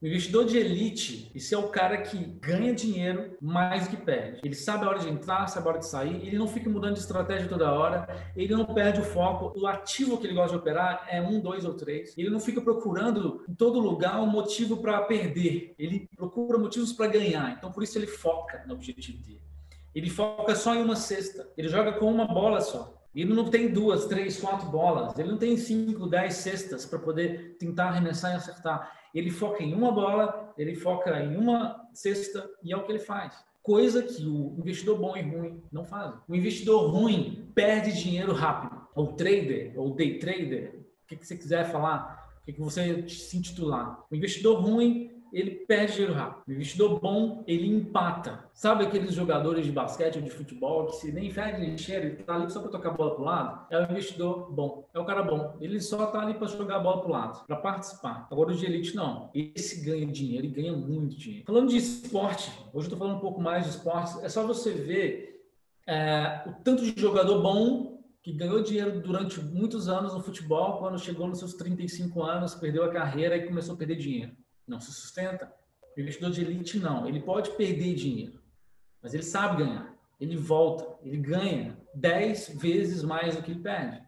O investidor de elite, esse é o cara que ganha dinheiro mais do que perde. Ele sabe a hora de entrar, sabe a hora de sair, ele não fica mudando de estratégia toda hora, ele não perde o foco. O ativo que ele gosta de operar é um, dois ou três. Ele não fica procurando em todo lugar um motivo para perder. Ele procura motivos para ganhar. Então, por isso ele foca no objetivo dele. Ele foca só em uma cesta. Ele joga com uma bola só. Ele não tem duas, três, quatro bolas. Ele não tem cinco, dez cestas para poder tentar arremessar e acertar. Ele foca em uma bola, ele foca em uma cesta e é o que ele faz. Coisa que o investidor bom e ruim não fazem. O investidor ruim perde dinheiro rápido. Ou trader, ou day trader, o que, que você quiser falar, que, que você se intitular. O investidor ruim ele perde dinheiro rápido. O investidor bom, ele empata. Sabe aqueles jogadores de basquete ou de futebol que se nem fede nem cheira, ele tá ali só para tocar a bola pro lado? É o investidor bom. É o cara bom. Ele só tá ali para jogar a bola pro lado, para participar. Agora o de elite não. Esse ganha dinheiro e ganha muito dinheiro. Falando de esporte, hoje eu tô falando um pouco mais de esportes, é só você ver é, o tanto de jogador bom que ganhou dinheiro durante muitos anos no futebol, quando chegou nos seus 35 anos, perdeu a carreira e começou a perder dinheiro não se sustenta. O investidor de elite não, ele pode perder dinheiro, mas ele sabe ganhar. Ele volta, ele ganha 10 vezes mais do que ele perde.